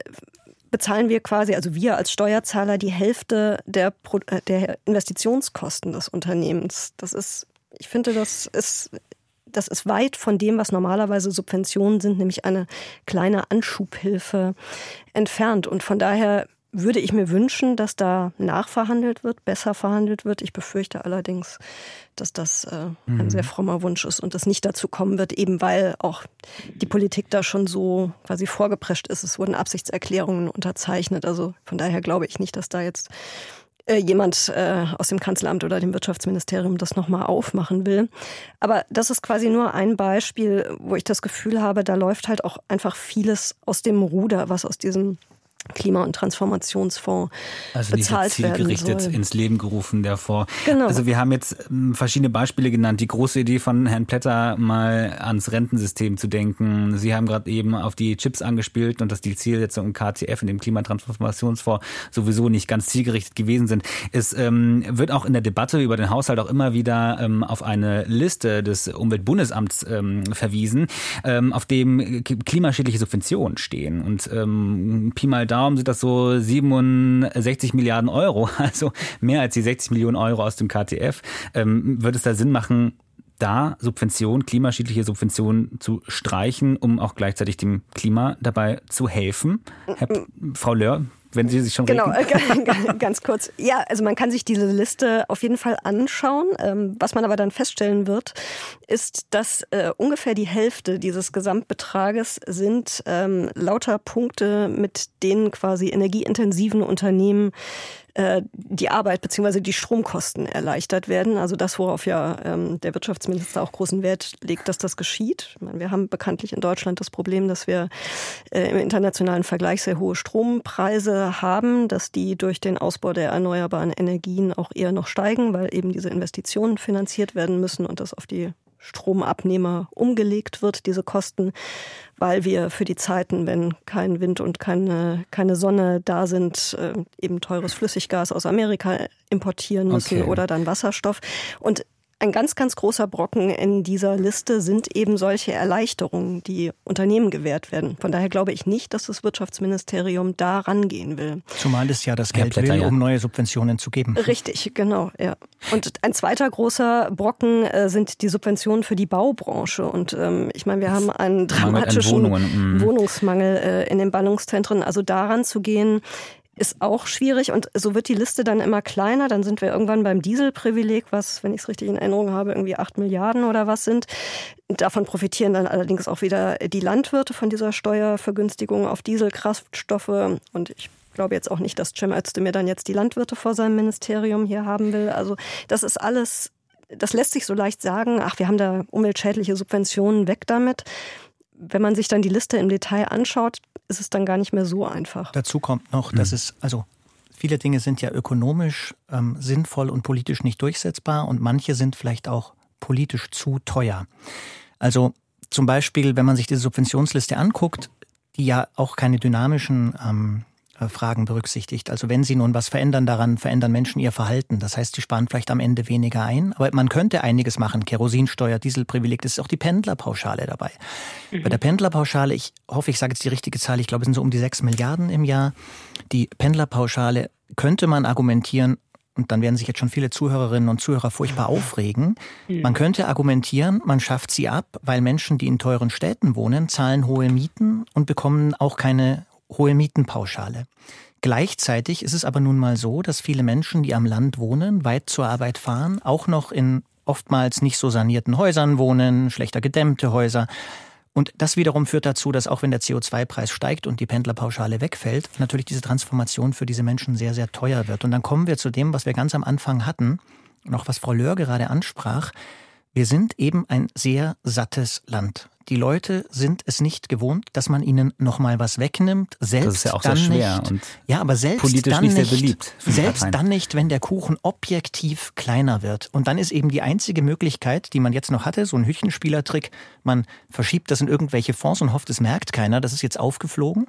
bezahlen wir quasi, also wir als Steuerzahler, die Hälfte der, äh, der Investitionskosten des Unternehmens. Das ist, ich finde, das ist das ist weit von dem, was normalerweise Subventionen sind, nämlich eine kleine Anschubhilfe entfernt. Und von daher würde ich mir wünschen, dass da nachverhandelt wird, besser verhandelt wird. Ich befürchte allerdings, dass das äh, ein mhm. sehr frommer Wunsch ist und es nicht dazu kommen wird, eben weil auch die Politik da schon so quasi vorgeprescht ist. Es wurden Absichtserklärungen unterzeichnet. Also von daher glaube ich nicht, dass da jetzt äh, jemand äh, aus dem Kanzleramt oder dem Wirtschaftsministerium das nochmal aufmachen will. Aber das ist quasi nur ein Beispiel, wo ich das Gefühl habe, da läuft halt auch einfach vieles aus dem Ruder, was aus diesem Klima- und Transformationsfonds also bezahlt werden zielgerichtet soll. ins Leben gerufen, der Fonds. Genau. Also wir haben jetzt ähm, verschiedene Beispiele genannt. Die große Idee von Herrn Plätter, mal ans Rentensystem zu denken. Sie haben gerade eben auf die Chips angespielt und dass die Zielsetzungen im KTF, in dem Klimatransformationsfonds, sowieso nicht ganz zielgerichtet gewesen sind. Es ähm, wird auch in der Debatte über den Haushalt auch immer wieder ähm, auf eine Liste des Umweltbundesamts ähm, verwiesen, ähm, auf dem klimaschädliche Subventionen stehen. Und ähm, Pi mal Daumen sind das so 67 Milliarden Euro, also mehr als die 60 Millionen Euro aus dem KTF. Ähm, wird es da Sinn machen, da Subventionen, klimaschädliche Subventionen zu streichen, um auch gleichzeitig dem Klima dabei zu helfen? Herr, Frau Löhr, wenn Sie sich schon Genau, äh, ganz kurz. Ja, also man kann sich diese Liste auf jeden Fall anschauen. Ähm, was man aber dann feststellen wird, ist, dass äh, ungefähr die Hälfte dieses Gesamtbetrages sind ähm, lauter Punkte, mit denen quasi energieintensiven Unternehmen äh, die Arbeit bzw. die Stromkosten erleichtert werden. Also das, worauf ja ähm, der Wirtschaftsminister auch großen Wert legt, dass das geschieht. Meine, wir haben bekanntlich in Deutschland das Problem, dass wir äh, im internationalen Vergleich sehr hohe Strompreise haben, dass die durch den Ausbau der erneuerbaren Energien auch eher noch steigen, weil eben diese Investitionen finanziert werden müssen und das auf die Stromabnehmer umgelegt wird, diese Kosten, weil wir für die Zeiten, wenn kein Wind und keine, keine Sonne da sind, äh, eben teures Flüssiggas aus Amerika importieren müssen okay. oder dann Wasserstoff. Und ein ganz, ganz großer Brocken in dieser Liste sind eben solche Erleichterungen, die Unternehmen gewährt werden. Von daher glaube ich nicht, dass das Wirtschaftsministerium da rangehen will. Zumal es ja das Geld Blätter, will, um neue Subventionen zu geben. Richtig, genau, ja. Und ein zweiter großer Brocken äh, sind die Subventionen für die Baubranche. Und ähm, ich meine, wir haben einen dramatischen mhm. Wohnungsmangel äh, in den Ballungszentren. Also daran zu gehen, ist auch schwierig und so wird die Liste dann immer kleiner. Dann sind wir irgendwann beim Dieselprivileg, was, wenn ich es richtig in Erinnerung habe, irgendwie acht Milliarden oder was sind. Davon profitieren dann allerdings auch wieder die Landwirte von dieser Steuervergünstigung auf Dieselkraftstoffe. Und ich glaube jetzt auch nicht, dass Cem Özdemir dann jetzt die Landwirte vor seinem Ministerium hier haben will. Also das ist alles, das lässt sich so leicht sagen. Ach, wir haben da umweltschädliche Subventionen weg damit wenn man sich dann die Liste im Detail anschaut, ist es dann gar nicht mehr so einfach. Dazu kommt noch, dass mhm. es, also viele Dinge sind ja ökonomisch ähm, sinnvoll und politisch nicht durchsetzbar und manche sind vielleicht auch politisch zu teuer. Also zum Beispiel, wenn man sich diese Subventionsliste anguckt, die ja auch keine dynamischen ähm, äh, Fragen berücksichtigt. Also wenn Sie nun was verändern daran, verändern Menschen ihr Verhalten. Das heißt, sie sparen vielleicht am Ende weniger ein. Aber man könnte einiges machen. Kerosinsteuer, Dieselprivileg, das ist auch die Pendlerpauschale dabei. Mhm. Bei der Pendlerpauschale, ich hoffe, ich sage jetzt die richtige Zahl, ich glaube, es sind so um die sechs Milliarden im Jahr. Die Pendlerpauschale könnte man argumentieren, und dann werden sich jetzt schon viele Zuhörerinnen und Zuhörer furchtbar aufregen. Man könnte argumentieren, man schafft sie ab, weil Menschen, die in teuren Städten wohnen, zahlen hohe Mieten und bekommen auch keine hohe Mietenpauschale. Gleichzeitig ist es aber nun mal so, dass viele Menschen, die am Land wohnen, weit zur Arbeit fahren, auch noch in oftmals nicht so sanierten Häusern wohnen, schlechter gedämmte Häuser. Und das wiederum führt dazu, dass auch wenn der CO2-Preis steigt und die Pendlerpauschale wegfällt, natürlich diese Transformation für diese Menschen sehr, sehr teuer wird. Und dann kommen wir zu dem, was wir ganz am Anfang hatten und auch was Frau Löhr gerade ansprach. Wir sind eben ein sehr sattes Land. Die Leute sind es nicht gewohnt, dass man ihnen noch mal was wegnimmt. Selbst das ist ja auch dann sehr schwer nicht, ja, aber selbst politisch dann nicht sehr beliebt Selbst Parteien. dann nicht, wenn der Kuchen objektiv kleiner wird. Und dann ist eben die einzige Möglichkeit, die man jetzt noch hatte, so ein Hütchenspielertrick, man verschiebt das in irgendwelche Fonds und hofft, es merkt keiner, das ist jetzt aufgeflogen.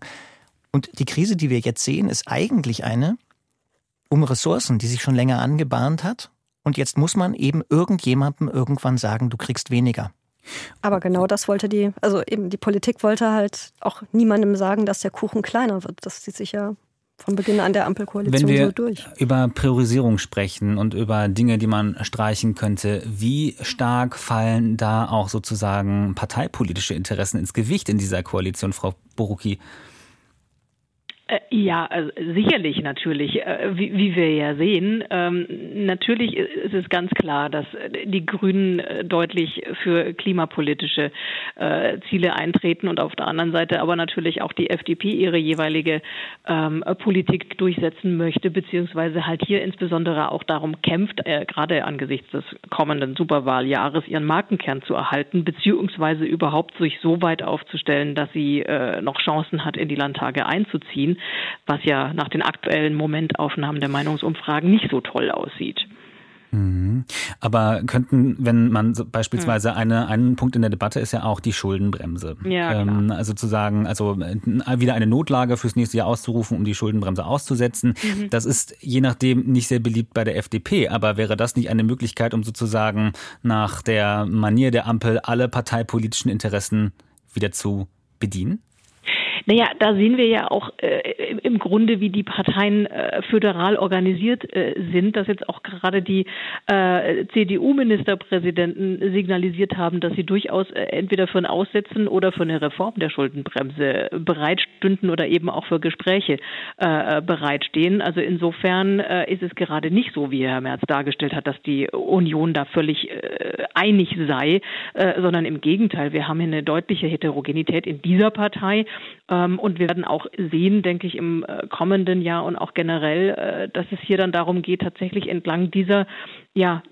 Und die Krise, die wir jetzt sehen, ist eigentlich eine um Ressourcen, die sich schon länger angebahnt hat. Und jetzt muss man eben irgendjemandem irgendwann sagen, du kriegst weniger. Aber genau das wollte die, also eben die Politik wollte halt auch niemandem sagen, dass der Kuchen kleiner wird. Das zieht sich ja von Beginn an der Ampelkoalition Wenn wir so durch. über Priorisierung sprechen und über Dinge, die man streichen könnte, wie stark fallen da auch sozusagen parteipolitische Interessen ins Gewicht in dieser Koalition, Frau Borucki? Äh, Ja, also sicherlich natürlich, äh, wie, wie wir ja sehen. Ähm, natürlich ist es ganz klar, dass die Grünen äh, deutlich für klimapolitische äh, Ziele eintreten und auf der anderen Seite aber natürlich auch die FDP ihre jeweilige ähm, Politik durchsetzen möchte, beziehungsweise halt hier insbesondere auch darum kämpft, äh, gerade angesichts des kommenden Superwahljahres ihren Markenkern zu erhalten, beziehungsweise überhaupt sich so weit aufzustellen, dass sie äh, noch Chancen hat, in die Landtage einzuziehen was ja nach den aktuellen Momentaufnahmen der Meinungsumfragen nicht so toll aussieht. Mhm. Aber könnten, wenn man so beispielsweise eine, einen Punkt in der Debatte ist ja auch die Schuldenbremse. Ja, ähm, also zu sagen, also äh, wieder eine Notlage fürs nächste Jahr auszurufen, um die Schuldenbremse auszusetzen. Mhm. Das ist je nachdem nicht sehr beliebt bei der FDP. Aber wäre das nicht eine Möglichkeit, um sozusagen nach der Manier der Ampel alle parteipolitischen Interessen wieder zu bedienen? Naja, da sehen wir ja auch äh, im Grunde, wie die Parteien äh, föderal organisiert äh, sind, dass jetzt auch gerade die äh, CDU-Ministerpräsidenten signalisiert haben, dass sie durchaus äh, entweder für ein Aussetzen oder für eine Reform der Schuldenbremse bereitstünden oder eben auch für Gespräche äh, bereitstehen. Also insofern äh, ist es gerade nicht so, wie Herr Merz dargestellt hat, dass die Union da völlig äh, einig sei, äh, sondern im Gegenteil, wir haben hier eine deutliche Heterogenität in dieser Partei. Ähm, und wir werden auch sehen, denke ich, im äh, kommenden Jahr und auch generell, äh, dass es hier dann darum geht, tatsächlich entlang dieser, ja,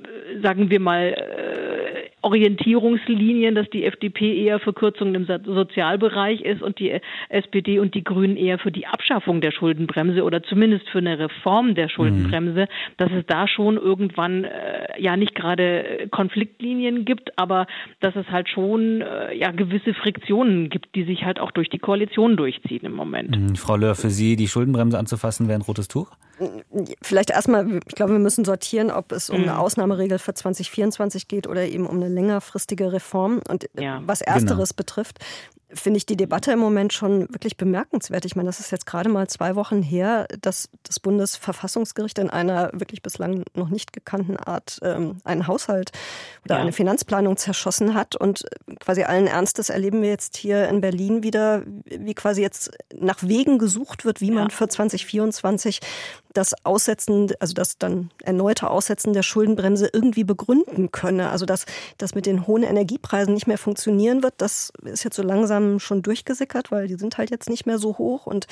sagen wir mal, äh, Orientierungslinien, dass die FDP eher für Kürzungen im So- Sozialbereich ist und die SPD und die Grünen eher für die Abschaffung der Schuldenbremse oder zumindest für eine Reform der Schuldenbremse, dass es da schon irgendwann äh, ja nicht gerade Konfliktlinien gibt, aber dass es halt schon äh, ja gewisse Friktionen gibt, die sich halt auch durch die Koalition durchziehen im Moment. Mhm. Frau Löhr, für Sie die Schuldenbremse anzufassen wäre ein rotes Tuch? Vielleicht erstmal, ich glaube, wir müssen sortieren, ob es um eine Ausnahmeregel für 2024 geht oder eben um eine längerfristige Reform. Und äh, Ja. was Ersteres betrifft, finde ich die Debatte im Moment schon wirklich bemerkenswert. Ich meine, das ist jetzt gerade mal zwei Wochen her, dass das Bundesverfassungsgericht in einer wirklich bislang noch nicht gekannten Art ähm, einen Haushalt oder Ja. eine Finanzplanung zerschossen hat. Und quasi allen Ernstes erleben wir jetzt hier in Berlin wieder, wie quasi jetzt nach Wegen gesucht wird, wie man Ja. für 2024 das Aussetzen, also das dann erneute Aussetzen der Schuldenbremse irgendwie begründen könne. Also dass das mit den hohen Energiepreisen nicht mehr funktionieren wird, das ist jetzt so langsam schon durchgesickert, weil die sind halt jetzt nicht mehr so hoch. Und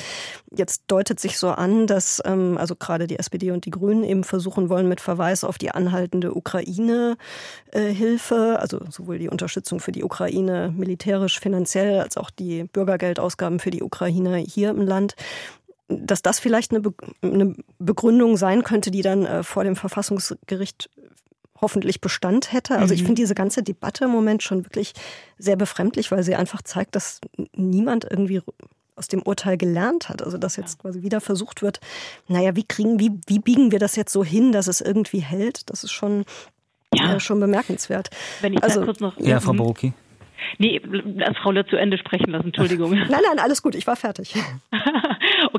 jetzt deutet sich so an, dass ähm, also gerade die SPD und die Grünen eben versuchen wollen, mit Verweis auf die anhaltende Ukraine-Hilfe, also sowohl die Unterstützung für die Ukraine militärisch, finanziell, als auch die Bürgergeldausgaben für die Ukraine hier im Land, dass das vielleicht eine, Be eine Begründung sein könnte, die dann äh, vor dem Verfassungsgericht hoffentlich Bestand hätte. Also ich finde diese ganze Debatte im Moment schon wirklich sehr befremdlich, weil sie einfach zeigt, dass niemand irgendwie aus dem Urteil gelernt hat. Also dass jetzt quasi wieder versucht wird, naja, wie kriegen, wie, wie biegen wir das jetzt so hin, dass es irgendwie hält? Das ist schon, Ja. äh, schon bemerkenswert. Wenn ich Also- kurz noch Ja, Frau Mhm. Borucki. Nee, lass Frau Löhr zu Ende sprechen lassen, Entschuldigung. Nein, nein, alles gut, ich war fertig.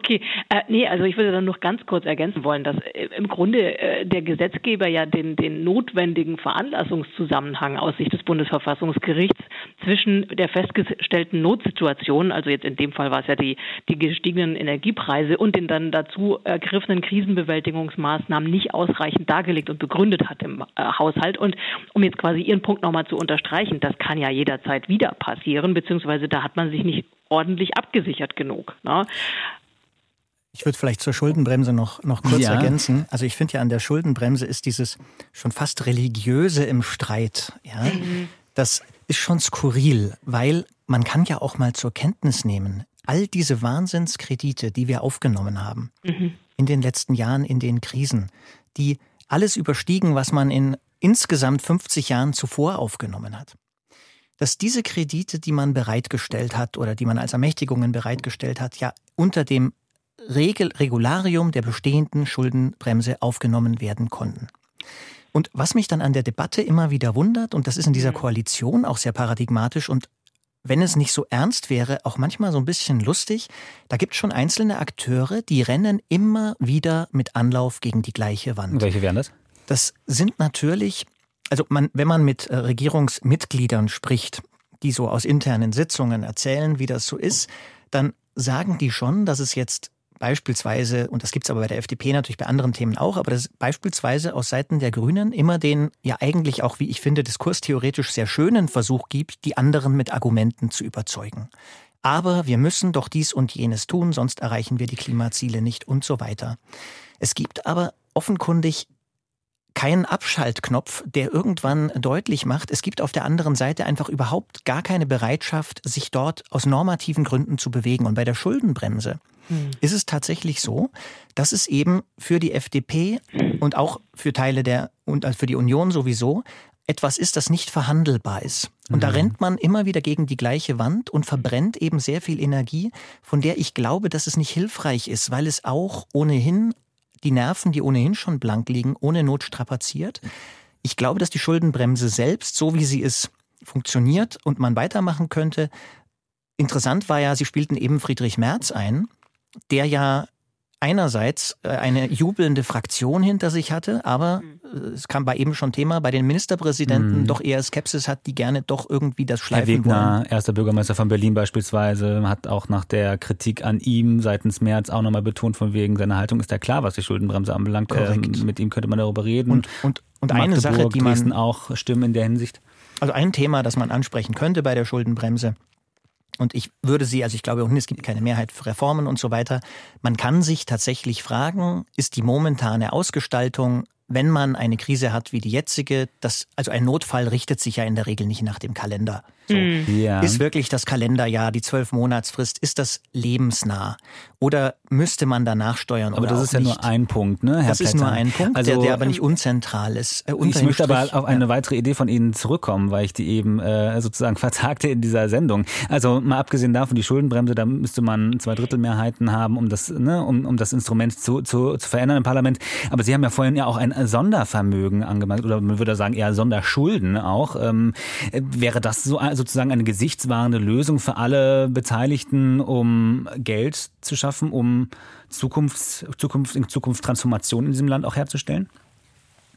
Okay, äh, nee, also ich würde dann noch ganz kurz ergänzen wollen, dass äh, im Grunde äh, der Gesetzgeber ja den, den notwendigen Veranlassungszusammenhang aus Sicht des Bundesverfassungsgerichts zwischen der festgestellten Notsituation, also jetzt in dem Fall war es ja die, die gestiegenen Energiepreise und den dann dazu ergriffenen Krisenbewältigungsmaßnahmen nicht ausreichend dargelegt und begründet hat im äh, Haushalt. Und um jetzt quasi Ihren Punkt nochmal zu unterstreichen, das kann ja jederzeit wieder passieren, beziehungsweise da hat man sich nicht ordentlich abgesichert genug. Ne? Ich würde vielleicht zur Schuldenbremse noch, noch kurz ja. ergänzen. Also ich finde ja an der Schuldenbremse ist dieses schon fast religiöse im Streit. Ja? Mhm. Das ist schon skurril, weil man kann ja auch mal zur Kenntnis nehmen, all diese Wahnsinnskredite, die wir aufgenommen haben mhm. in den letzten Jahren, in den Krisen, die alles überstiegen, was man in insgesamt 50 Jahren zuvor aufgenommen hat dass diese Kredite, die man bereitgestellt hat oder die man als Ermächtigungen bereitgestellt hat, ja unter dem Regel Regularium der bestehenden Schuldenbremse aufgenommen werden konnten. Und was mich dann an der Debatte immer wieder wundert, und das ist in dieser mhm. Koalition auch sehr paradigmatisch und wenn es nicht so ernst wäre, auch manchmal so ein bisschen lustig, da gibt es schon einzelne Akteure, die rennen immer wieder mit Anlauf gegen die gleiche Wand. Welche wären das? Das sind natürlich also man, wenn man mit äh, Regierungsmitgliedern spricht, die so aus internen Sitzungen erzählen, wie das so ist, dann sagen die schon, dass es jetzt beispielsweise, und das gibt es aber bei der FDP natürlich bei anderen Themen auch, aber dass beispielsweise aus Seiten der Grünen immer den ja eigentlich auch, wie ich finde, diskurstheoretisch sehr schönen Versuch gibt, die anderen mit Argumenten zu überzeugen. Aber wir müssen doch dies und jenes tun, sonst erreichen wir die Klimaziele nicht und so weiter. Es gibt aber offenkundig keinen Abschaltknopf, der irgendwann deutlich macht, es gibt auf der anderen Seite einfach überhaupt gar keine Bereitschaft, sich dort aus normativen Gründen zu bewegen. Und bei der Schuldenbremse hm. ist es tatsächlich so, dass es eben für die FDP und auch für Teile der und für die Union sowieso etwas ist, das nicht verhandelbar ist. Und mhm. da rennt man immer wieder gegen die gleiche Wand und verbrennt eben sehr viel Energie, von der ich glaube, dass es nicht hilfreich ist, weil es auch ohnehin die Nerven, die ohnehin schon blank liegen, ohne Not strapaziert. Ich glaube, dass die Schuldenbremse selbst, so wie sie ist, funktioniert und man weitermachen könnte. Interessant war ja, Sie spielten eben Friedrich Merz ein, der ja einerseits äh, eine jubelnde Fraktion hinter sich hatte, aber mhm. äh, es kam bei eben schon Thema, bei den Ministerpräsidenten mhm. doch eher Skepsis hat, die gerne doch irgendwie das schleifen Herr Wegner, wollen. erster Bürgermeister von Berlin beispielsweise, hat auch nach der Kritik an ihm seitens März auch nochmal betont, von wegen seiner Haltung ist ja klar, was die Schuldenbremse anbelangt. Ähm, mit ihm könnte man darüber reden. Und, und, und eine Sache, die man auch stimmen in der Hinsicht. Also ein Thema, das man ansprechen könnte bei der Schuldenbremse, und ich würde sie, also ich glaube, es gibt keine Mehrheit für Reformen und so weiter. Man kann sich tatsächlich fragen, ist die momentane Ausgestaltung wenn man eine Krise hat wie die jetzige, das, also ein Notfall richtet sich ja in der Regel nicht nach dem Kalender. So. Mhm. Ja. Ist wirklich das Kalenderjahr, die zwölf Monatsfrist, ist das lebensnah? Oder müsste man danach steuern? Aber das ist ja nicht? nur ein Punkt, ne, Herr Das Plätter. ist nur ein Punkt, also, der, der aber nicht unzentral ist. Äh, ich möchte aber auf eine ja. weitere Idee von Ihnen zurückkommen, weil ich die eben äh, sozusagen vertagte in dieser Sendung. Also mal abgesehen davon, die Schuldenbremse, da müsste man zwei Drittel Mehrheiten haben, um das, ne, um, um das Instrument zu, zu, zu verändern im Parlament. Aber Sie haben ja vorhin ja auch ein Sondervermögen angemerkt oder man würde sagen eher Sonderschulden auch. Ähm, wäre das so sozusagen eine gesichtswahrende Lösung für alle Beteiligten, um Geld zu schaffen, um Zukunft, Zukunft, in Zukunft Transformation in diesem Land auch herzustellen?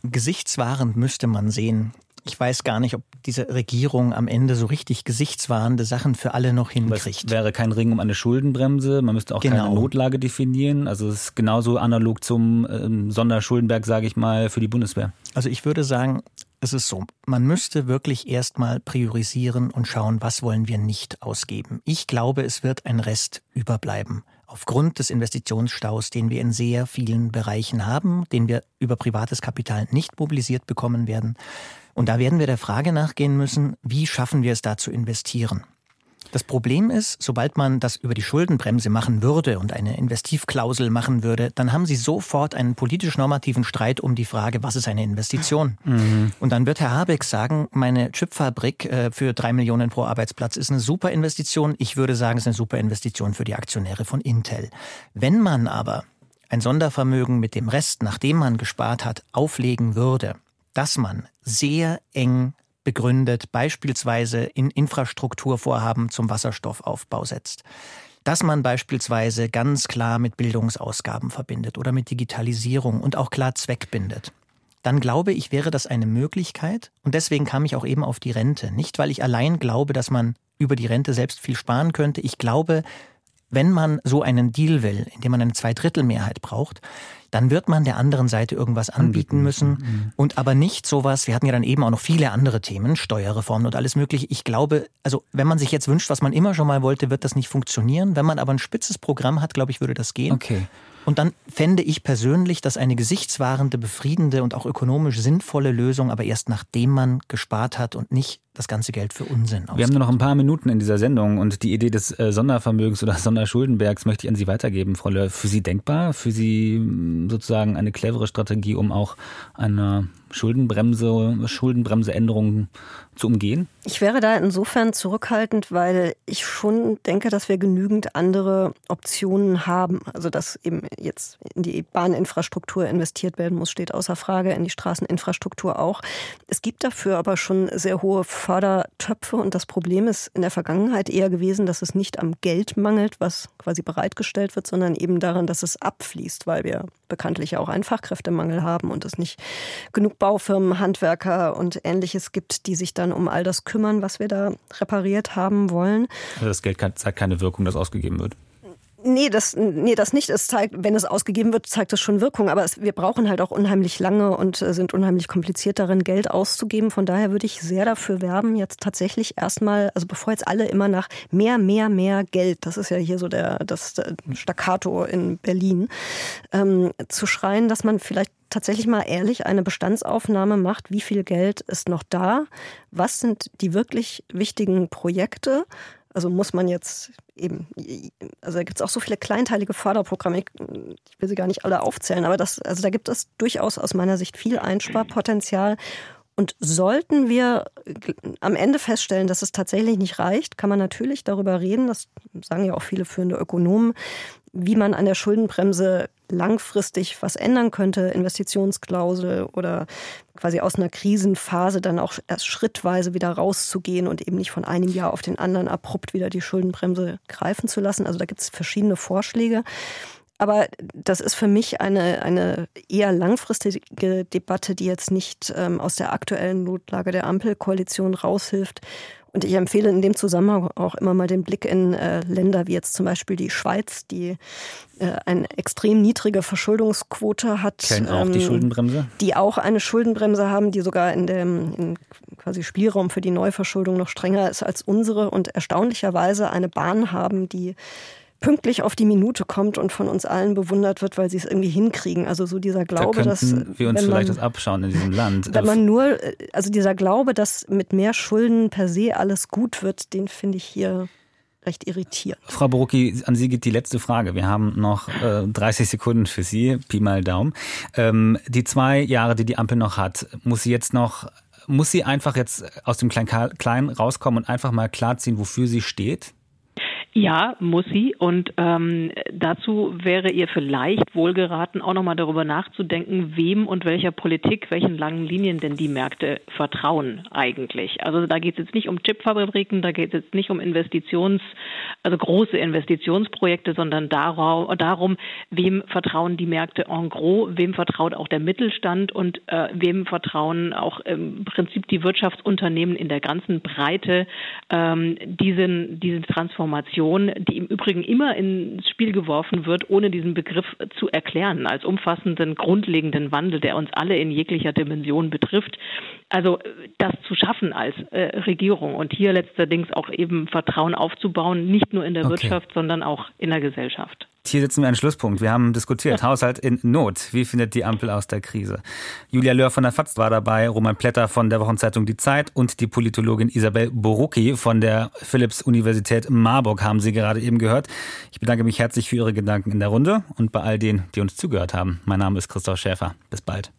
Gesichtswahrend müsste man sehen, ich weiß gar nicht, ob diese Regierung am Ende so richtig gesichtswahrende Sachen für alle noch hinkriegt. Es wäre kein Ring um eine Schuldenbremse. Man müsste auch genau. keine Notlage definieren. Also es ist genauso analog zum ähm, Sonderschuldenberg, sage ich mal, für die Bundeswehr. Also ich würde sagen, es ist so, man müsste wirklich erstmal priorisieren und schauen, was wollen wir nicht ausgeben. Ich glaube, es wird ein Rest überbleiben aufgrund des Investitionsstaus, den wir in sehr vielen Bereichen haben, den wir über privates Kapital nicht mobilisiert bekommen werden. Und da werden wir der Frage nachgehen müssen, wie schaffen wir es da zu investieren? Das Problem ist, sobald man das über die Schuldenbremse machen würde und eine Investivklausel machen würde, dann haben Sie sofort einen politisch-normativen Streit um die Frage, was ist eine Investition? Mhm. Und dann wird Herr Habeck sagen, meine Chipfabrik äh, für drei Millionen pro Arbeitsplatz ist eine super Investition. Ich würde sagen, es ist eine super Investition für die Aktionäre von Intel. Wenn man aber ein Sondervermögen mit dem Rest, nachdem man gespart hat, auflegen würde, dass man sehr eng begründet, beispielsweise in Infrastrukturvorhaben zum Wasserstoffaufbau setzt, dass man beispielsweise ganz klar mit Bildungsausgaben verbindet oder mit Digitalisierung und auch klar Zweck bindet, dann glaube ich, wäre das eine Möglichkeit. Und deswegen kam ich auch eben auf die Rente. Nicht, weil ich allein glaube, dass man über die Rente selbst viel sparen könnte. Ich glaube, wenn man so einen Deal will, in dem man eine Zweidrittelmehrheit braucht, dann wird man der anderen Seite irgendwas anbieten müssen mhm. und aber nicht sowas, wir hatten ja dann eben auch noch viele andere Themen, Steuerreformen und alles mögliche. Ich glaube, also wenn man sich jetzt wünscht, was man immer schon mal wollte, wird das nicht funktionieren. Wenn man aber ein spitzes Programm hat, glaube ich, würde das gehen. Okay. Und dann fände ich persönlich, dass eine gesichtswahrende, befriedende und auch ökonomisch sinnvolle Lösung, aber erst nachdem man gespart hat und nicht das ganze Geld für Unsinn ausgibt. Wir haben nur noch ein paar Minuten in dieser Sendung und die Idee des äh, Sondervermögens oder Sonderschuldenbergs möchte ich an Sie weitergeben, Frau Löhr. Für Sie denkbar? Für Sie sozusagen eine clevere Strategie, um auch eine Schuldenbremse, Schuldenbremseänderungen zu umgehen? Ich wäre da insofern zurückhaltend, weil ich schon denke, dass wir genügend andere Optionen haben. Also dass eben jetzt in die Bahninfrastruktur investiert werden muss, steht außer Frage, in die Straßeninfrastruktur auch. Es gibt dafür aber schon sehr hohe Fördertöpfe und das Problem ist in der Vergangenheit eher gewesen, dass es nicht am Geld mangelt, was quasi bereitgestellt wird, sondern eben daran, dass es abfließt, weil wir bekanntlich auch einen Fachkräftemangel haben und es nicht genug Baufirmen, Handwerker und ähnliches gibt, die sich dann um all das kümmern, was wir da repariert haben wollen. Also das Geld zeigt keine Wirkung, das ausgegeben wird. Nee, das, nee, das nicht. Es zeigt, wenn es ausgegeben wird, zeigt es schon Wirkung. Aber es, wir brauchen halt auch unheimlich lange und äh, sind unheimlich kompliziert darin, Geld auszugeben. Von daher würde ich sehr dafür werben, jetzt tatsächlich erstmal, also bevor jetzt alle immer nach mehr, mehr, mehr Geld, das ist ja hier so der, das Staccato in Berlin, ähm, zu schreien, dass man vielleicht tatsächlich mal ehrlich eine Bestandsaufnahme macht, wie viel Geld ist noch da, was sind die wirklich wichtigen Projekte, also muss man jetzt eben, also da gibt es auch so viele kleinteilige Förderprogramme, ich, will sie gar nicht alle aufzählen, aber das, also da gibt es durchaus aus meiner Sicht viel Einsparpotenzial. Und sollten wir am Ende feststellen, dass es tatsächlich nicht reicht, kann man natürlich darüber reden, das sagen ja auch viele führende Ökonomen, wie man an der Schuldenbremse langfristig was ändern könnte, Investitionsklausel oder quasi aus einer Krisenphase dann auch erst schrittweise wieder rauszugehen und eben nicht von einem Jahr auf den anderen abrupt wieder die Schuldenbremse greifen zu lassen. Also da gibt es verschiedene Vorschläge. Aber das ist für mich eine, eine eher langfristige Debatte, die jetzt nicht ähm, aus der aktuellen Notlage der Ampelkoalition raushilft, und ich empfehle in dem Zusammenhang auch immer mal den Blick in äh, Länder wie jetzt zum Beispiel die Schweiz, die äh, eine extrem niedrige Verschuldungsquote hat. Kennen auch ähm, die Schuldenbremse? Die auch eine Schuldenbremse haben, die sogar in dem in quasi Spielraum für die Neuverschuldung noch strenger ist als unsere und erstaunlicherweise eine Bahn haben, die pünktlich auf die Minute kommt und von uns allen bewundert wird, weil sie es irgendwie hinkriegen. Also so dieser Glaube, da dass wir uns vielleicht man, das abschauen in diesem Land. Wenn man nur, also dieser Glaube, dass mit mehr Schulden per se alles gut wird, den finde ich hier recht irritierend. Frau Borucki, an Sie geht die letzte Frage. Wir haben noch äh, 30 Sekunden für Sie, Pi mal Daumen. Ähm, die zwei Jahre, die die Ampel noch hat, muss sie jetzt noch muss sie einfach jetzt aus dem Klein-Klein rauskommen und einfach mal klarziehen, wofür sie steht? Ja, muss sie. Und ähm, dazu wäre ihr vielleicht wohlgeraten, auch nochmal darüber nachzudenken, wem und welcher Politik, welchen langen Linien denn die Märkte vertrauen eigentlich. Also da geht es jetzt nicht um Chipfabriken, da geht es jetzt nicht um Investitions, also große Investitionsprojekte, sondern darum, darum, wem vertrauen die Märkte en gros, wem vertraut auch der Mittelstand und äh, wem vertrauen auch im Prinzip die Wirtschaftsunternehmen in der ganzen Breite ähm, diesen, diese Transformation Migration, die im Übrigen immer ins Spiel geworfen wird, ohne diesen Begriff zu erklären, als umfassenden, grundlegenden Wandel, der uns alle in jeglicher Dimension betrifft. Also das zu schaffen als äh, Regierung und hier letzterdings auch eben Vertrauen aufzubauen, nicht nur in der okay. Wirtschaft, sondern auch in der Gesellschaft. Hier sitzen wir einen Schlusspunkt. Wir haben diskutiert. Haushalt in Not. Wie findet die Ampel aus der Krise? Julia Löhr von der FAZ war dabei, Roman Plätter von der Wochenzeitung Die Zeit und die Politologin Isabel Borucki von der Philipps-Universität Marburg haben Sie gerade eben gehört. Ich bedanke mich herzlich für Ihre Gedanken in der Runde und bei all denen, die uns zugehört haben. Mein Name ist Christoph Schäfer. Bis bald.